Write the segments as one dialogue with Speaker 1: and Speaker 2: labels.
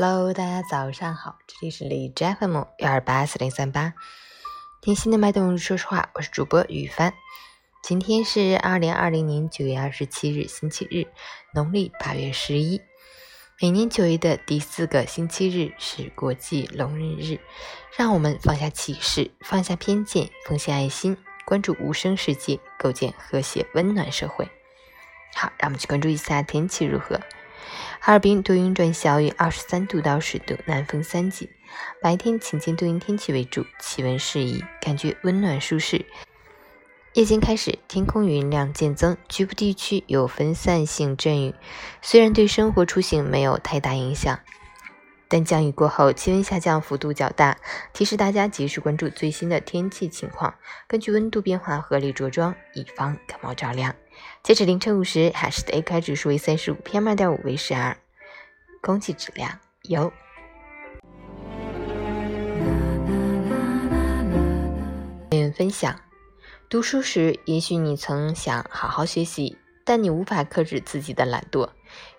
Speaker 1: Hello，大家早上好，这里是李 FM 幺二八四零三八，听心的脉动，说实话，我是主播雨帆。今天是二零二零年九月二十七日，星期日，农历八月十一。每年九月的第四个星期日是国际聋人日，让我们放下歧视，放下偏见，奉献爱心，关注无声世界，构建和谐温暖社会。好，让我们去关注一下天气如何。哈尔滨多云转小雨，二十三度到十度，南风三级。白天晴间多云天气为主，气温适宜，感觉温暖舒适。夜间开始，天空云量渐增，局部地区有分散性阵雨。虽然对生活出行没有太大影响，但降雨过后，气温下降幅度较大，提示大家及时关注最新的天气情况，根据温度变化合理着装，以防感冒着凉。截止凌晨五时，海市的 AQI 指数为三十五，PM 二点五为十二，空气质量优。分享：读书时，也许你曾想好好学习，但你无法克制自己的懒惰，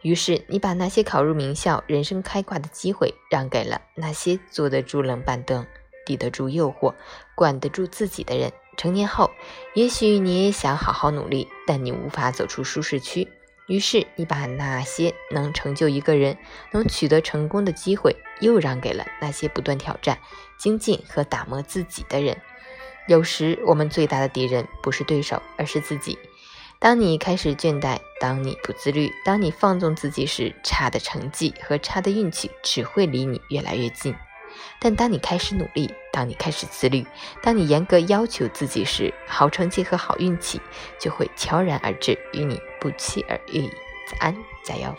Speaker 1: 于是你把那些考入名校、人生开挂的机会让给了那些坐得住冷板凳、抵得住诱惑、管得住自己的人。成年后，也许你也想好好努力，但你无法走出舒适区。于是，你把那些能成就一个人、能取得成功的机会，又让给了那些不断挑战、精进和打磨自己的人。有时，我们最大的敌人不是对手，而是自己。当你开始倦怠，当你不自律，当你放纵自己时，差的成绩和差的运气只会离你越来越近。但当你开始努力，当你开始自律，当你严格要求自己时，好成绩和好运气就会悄然而至，与你不期而遇。早安，加油！